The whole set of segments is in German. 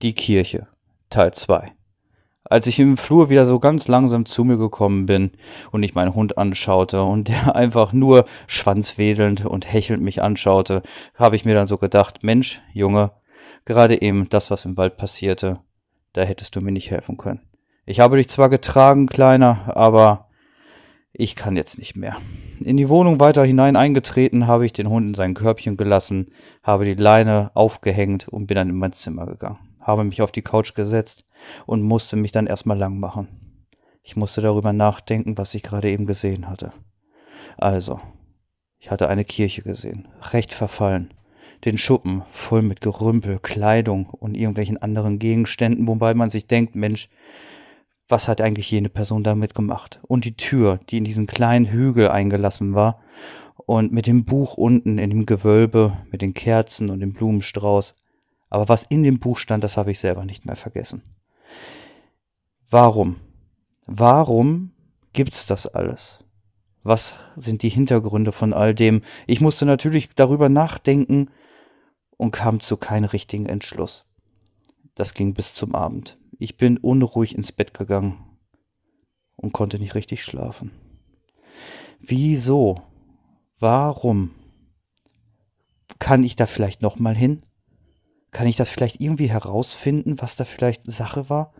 Die Kirche Teil 2 Als ich im Flur wieder so ganz langsam zu mir gekommen bin und ich meinen Hund anschaute und der einfach nur schwanzwedelnd und hechelnd mich anschaute, habe ich mir dann so gedacht, Mensch, Junge, gerade eben das, was im Wald passierte, da hättest du mir nicht helfen können. Ich habe dich zwar getragen, Kleiner, aber ich kann jetzt nicht mehr. In die Wohnung weiter hinein eingetreten, habe ich den Hund in sein Körbchen gelassen, habe die Leine aufgehängt und bin dann in mein Zimmer gegangen habe mich auf die Couch gesetzt und musste mich dann erstmal lang machen. Ich musste darüber nachdenken, was ich gerade eben gesehen hatte. Also, ich hatte eine Kirche gesehen, recht verfallen, den Schuppen voll mit Gerümpel, Kleidung und irgendwelchen anderen Gegenständen, wobei man sich denkt, Mensch, was hat eigentlich jene Person damit gemacht? Und die Tür, die in diesen kleinen Hügel eingelassen war, und mit dem Buch unten in dem Gewölbe, mit den Kerzen und dem Blumenstrauß, aber was in dem Buch stand, das habe ich selber nicht mehr vergessen. Warum? Warum gibt's das alles? Was sind die Hintergründe von all dem? Ich musste natürlich darüber nachdenken und kam zu keinem richtigen Entschluss. Das ging bis zum Abend. Ich bin unruhig ins Bett gegangen und konnte nicht richtig schlafen. Wieso? Warum? Kann ich da vielleicht noch mal hin? Kann ich das vielleicht irgendwie herausfinden, was da vielleicht Sache war?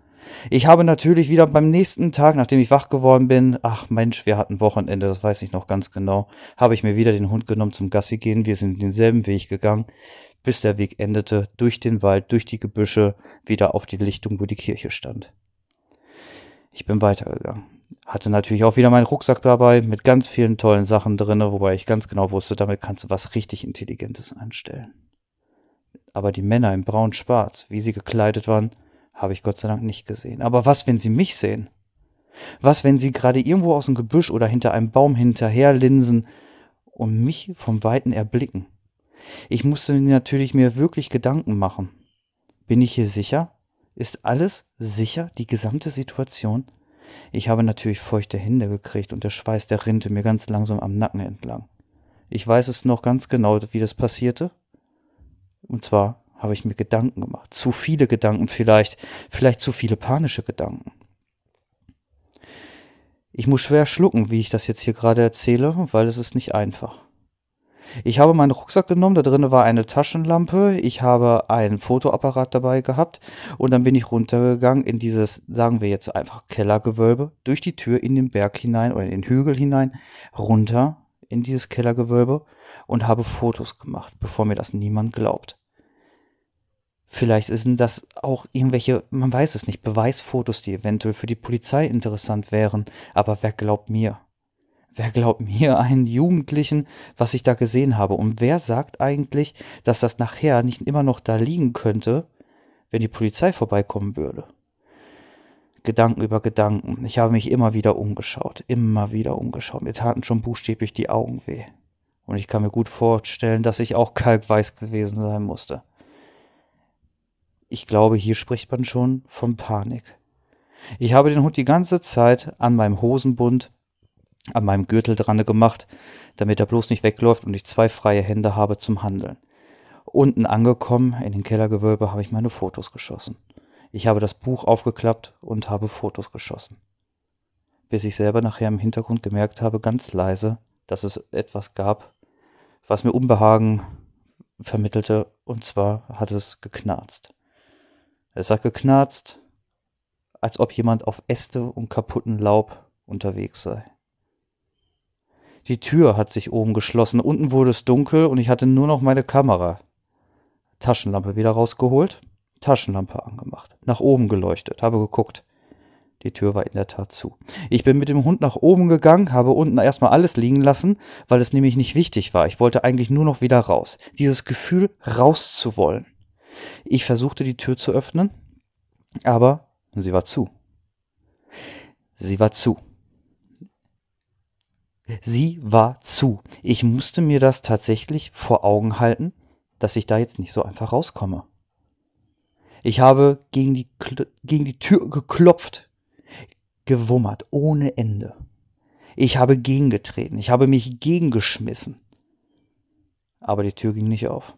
Ich habe natürlich wieder beim nächsten Tag, nachdem ich wach geworden bin, ach Mensch, wir hatten Wochenende, das weiß ich noch ganz genau, habe ich mir wieder den Hund genommen zum Gassi gehen. Wir sind denselben Weg gegangen, bis der Weg endete, durch den Wald, durch die Gebüsche, wieder auf die Lichtung, wo die Kirche stand. Ich bin weitergegangen. Hatte natürlich auch wieder meinen Rucksack dabei mit ganz vielen tollen Sachen drin, wobei ich ganz genau wusste, damit kannst du was richtig Intelligentes anstellen aber die Männer in braun-schwarz, wie sie gekleidet waren, habe ich Gott sei Dank nicht gesehen. Aber was, wenn sie mich sehen? Was, wenn sie gerade irgendwo aus dem Gebüsch oder hinter einem Baum hinterherlinsen und mich vom Weiten erblicken? Ich musste natürlich mir wirklich Gedanken machen. Bin ich hier sicher? Ist alles sicher, die gesamte Situation? Ich habe natürlich feuchte Hände gekriegt und der Schweiß, der rinnte mir ganz langsam am Nacken entlang. Ich weiß es noch ganz genau, wie das passierte. Und zwar habe ich mir Gedanken gemacht. Zu viele Gedanken vielleicht. Vielleicht zu viele panische Gedanken. Ich muss schwer schlucken, wie ich das jetzt hier gerade erzähle, weil es ist nicht einfach. Ich habe meinen Rucksack genommen, da drin war eine Taschenlampe, ich habe einen Fotoapparat dabei gehabt und dann bin ich runtergegangen in dieses, sagen wir jetzt einfach Kellergewölbe, durch die Tür in den Berg hinein oder in den Hügel hinein, runter in dieses Kellergewölbe und habe Fotos gemacht, bevor mir das niemand glaubt. Vielleicht sind das auch irgendwelche, man weiß es nicht, Beweisfotos, die eventuell für die Polizei interessant wären, aber wer glaubt mir? Wer glaubt mir, einen Jugendlichen, was ich da gesehen habe? Und wer sagt eigentlich, dass das nachher nicht immer noch da liegen könnte, wenn die Polizei vorbeikommen würde? Gedanken über Gedanken. Ich habe mich immer wieder umgeschaut, immer wieder umgeschaut. Mir taten schon buchstäblich die Augen weh. Und ich kann mir gut vorstellen, dass ich auch kalkweiß gewesen sein musste. Ich glaube, hier spricht man schon von Panik. Ich habe den Hund die ganze Zeit an meinem Hosenbund, an meinem Gürtel dran gemacht, damit er bloß nicht wegläuft und ich zwei freie Hände habe zum Handeln. Unten angekommen, in den Kellergewölbe, habe ich meine Fotos geschossen. Ich habe das Buch aufgeklappt und habe Fotos geschossen. Bis ich selber nachher im Hintergrund gemerkt habe, ganz leise, dass es etwas gab, was mir Unbehagen vermittelte, und zwar hat es geknarzt. Es hat geknarzt, als ob jemand auf Äste und kaputten Laub unterwegs sei. Die Tür hat sich oben geschlossen, unten wurde es dunkel und ich hatte nur noch meine Kamera. Taschenlampe wieder rausgeholt, Taschenlampe angemacht, nach oben geleuchtet, habe geguckt. Die Tür war in der Tat zu. Ich bin mit dem Hund nach oben gegangen, habe unten erstmal alles liegen lassen, weil es nämlich nicht wichtig war. Ich wollte eigentlich nur noch wieder raus. Dieses Gefühl, raus zu wollen. Ich versuchte die Tür zu öffnen, aber sie war zu. Sie war zu. Sie war zu. Ich musste mir das tatsächlich vor Augen halten, dass ich da jetzt nicht so einfach rauskomme. Ich habe gegen die, gegen die Tür geklopft gewummert ohne Ende. Ich habe gegengetreten, ich habe mich gegengeschmissen. Aber die Tür ging nicht auf.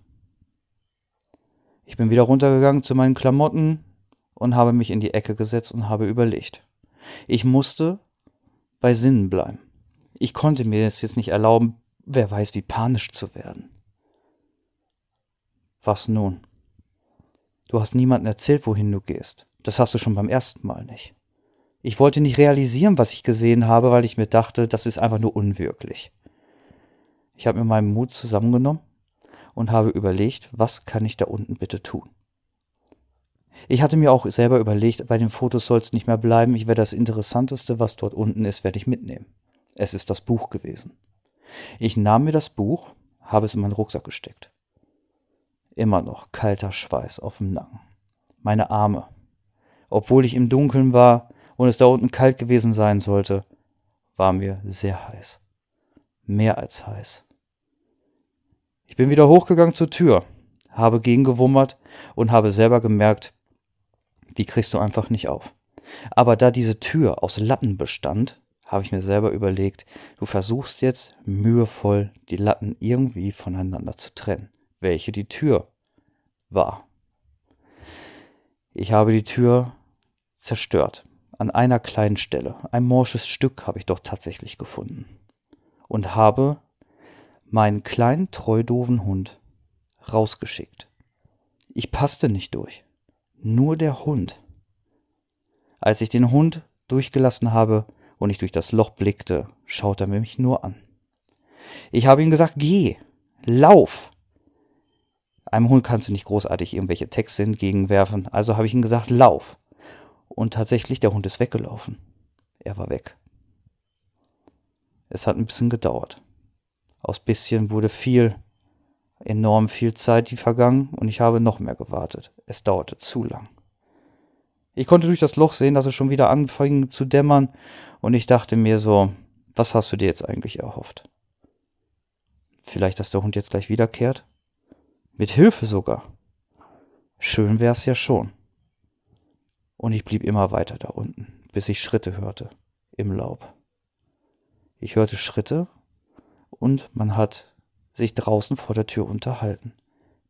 Ich bin wieder runtergegangen zu meinen Klamotten und habe mich in die Ecke gesetzt und habe überlegt. Ich musste bei Sinnen bleiben. Ich konnte mir es jetzt nicht erlauben, wer weiß, wie panisch zu werden. Was nun? Du hast niemandem erzählt, wohin du gehst. Das hast du schon beim ersten Mal nicht. Ich wollte nicht realisieren, was ich gesehen habe, weil ich mir dachte, das ist einfach nur unwirklich. Ich habe mir meinen Mut zusammengenommen und habe überlegt, was kann ich da unten bitte tun. Ich hatte mir auch selber überlegt, bei den Fotos soll es nicht mehr bleiben. Ich werde das Interessanteste, was dort unten ist, werde ich mitnehmen. Es ist das Buch gewesen. Ich nahm mir das Buch, habe es in meinen Rucksack gesteckt. Immer noch kalter Schweiß auf dem Nacken. Meine Arme. Obwohl ich im Dunkeln war und es da unten kalt gewesen sein sollte, war mir sehr heiß. Mehr als heiß. Ich bin wieder hochgegangen zur Tür, habe gegengewummert und habe selber gemerkt, die kriegst du einfach nicht auf. Aber da diese Tür aus Latten bestand, habe ich mir selber überlegt, du versuchst jetzt mühevoll die Latten irgendwie voneinander zu trennen, welche die Tür war. Ich habe die Tür zerstört, an einer kleinen Stelle. Ein morsches Stück habe ich doch tatsächlich gefunden. Und habe meinen kleinen treudoven Hund rausgeschickt. Ich passte nicht durch. Nur der Hund. Als ich den Hund durchgelassen habe, und ich durch das Loch blickte, schaute er mich nur an. Ich habe ihm gesagt, geh, lauf. Einem Hund kannst du nicht großartig irgendwelche Texte entgegenwerfen, also habe ich ihm gesagt, lauf. Und tatsächlich, der Hund ist weggelaufen. Er war weg. Es hat ein bisschen gedauert. Aus bisschen wurde viel, enorm viel Zeit die vergangen und ich habe noch mehr gewartet. Es dauerte zu lang. Ich konnte durch das Loch sehen, dass es schon wieder anfing zu dämmern und ich dachte mir so, was hast du dir jetzt eigentlich erhofft? Vielleicht, dass der Hund jetzt gleich wiederkehrt? Mit Hilfe sogar. Schön wär's ja schon. Und ich blieb immer weiter da unten, bis ich Schritte hörte im Laub. Ich hörte Schritte und man hat sich draußen vor der Tür unterhalten.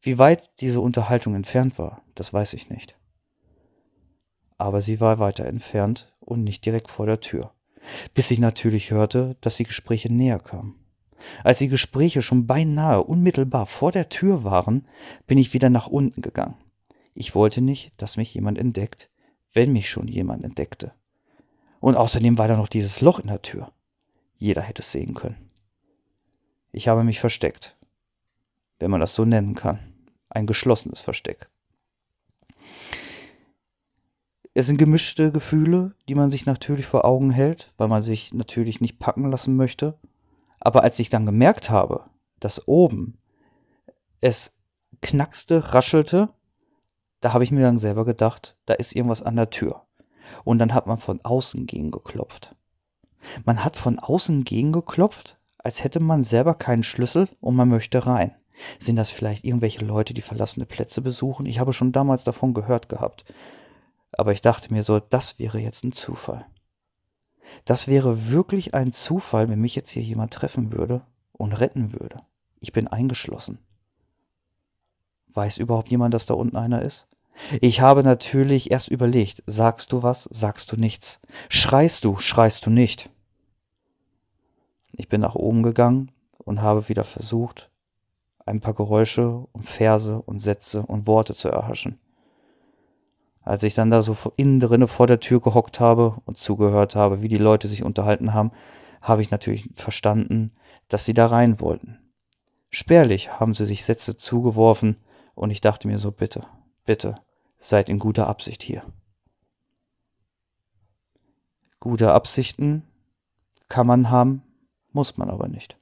Wie weit diese Unterhaltung entfernt war, das weiß ich nicht aber sie war weiter entfernt und nicht direkt vor der Tür, bis ich natürlich hörte, dass die Gespräche näher kamen. Als die Gespräche schon beinahe unmittelbar vor der Tür waren, bin ich wieder nach unten gegangen. Ich wollte nicht, dass mich jemand entdeckt, wenn mich schon jemand entdeckte. Und außerdem war da noch dieses Loch in der Tür. Jeder hätte es sehen können. Ich habe mich versteckt, wenn man das so nennen kann. Ein geschlossenes Versteck. Es sind gemischte Gefühle, die man sich natürlich vor Augen hält, weil man sich natürlich nicht packen lassen möchte. Aber als ich dann gemerkt habe, dass oben es knackste, raschelte, da habe ich mir dann selber gedacht, da ist irgendwas an der Tür. Und dann hat man von außen gegengeklopft. Man hat von außen gegengeklopft, als hätte man selber keinen Schlüssel und man möchte rein. Sind das vielleicht irgendwelche Leute, die verlassene Plätze besuchen? Ich habe schon damals davon gehört gehabt. Aber ich dachte mir so, das wäre jetzt ein Zufall. Das wäre wirklich ein Zufall, wenn mich jetzt hier jemand treffen würde und retten würde. Ich bin eingeschlossen. Weiß überhaupt jemand, dass da unten einer ist? Ich habe natürlich erst überlegt, sagst du was, sagst du nichts. Schreist du, schreist du nicht. Ich bin nach oben gegangen und habe wieder versucht, ein paar Geräusche und Verse und Sätze und Worte zu erhaschen. Als ich dann da so innen drinne vor der Tür gehockt habe und zugehört habe, wie die Leute sich unterhalten haben, habe ich natürlich verstanden, dass sie da rein wollten. Spärlich haben sie sich Sätze zugeworfen und ich dachte mir so, bitte, bitte, seid in guter Absicht hier. Gute Absichten kann man haben, muss man aber nicht.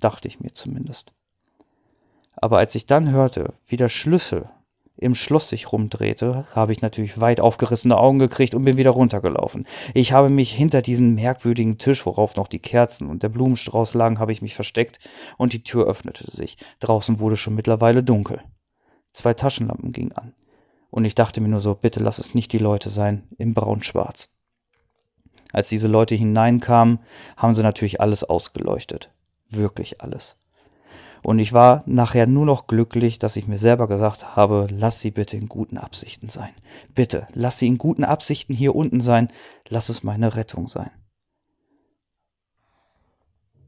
Dachte ich mir zumindest. Aber als ich dann hörte, wie der Schlüssel im Schloss sich rumdrehte, habe ich natürlich weit aufgerissene Augen gekriegt und bin wieder runtergelaufen. Ich habe mich hinter diesen merkwürdigen Tisch, worauf noch die Kerzen und der Blumenstrauß lagen, habe ich mich versteckt und die Tür öffnete sich. Draußen wurde schon mittlerweile dunkel. Zwei Taschenlampen gingen an. Und ich dachte mir nur so, bitte lass es nicht die Leute sein, im braun-schwarz. Als diese Leute hineinkamen, haben sie natürlich alles ausgeleuchtet. Wirklich alles. Und ich war nachher nur noch glücklich, dass ich mir selber gesagt habe, lass sie bitte in guten Absichten sein. Bitte, lass sie in guten Absichten hier unten sein, lass es meine Rettung sein.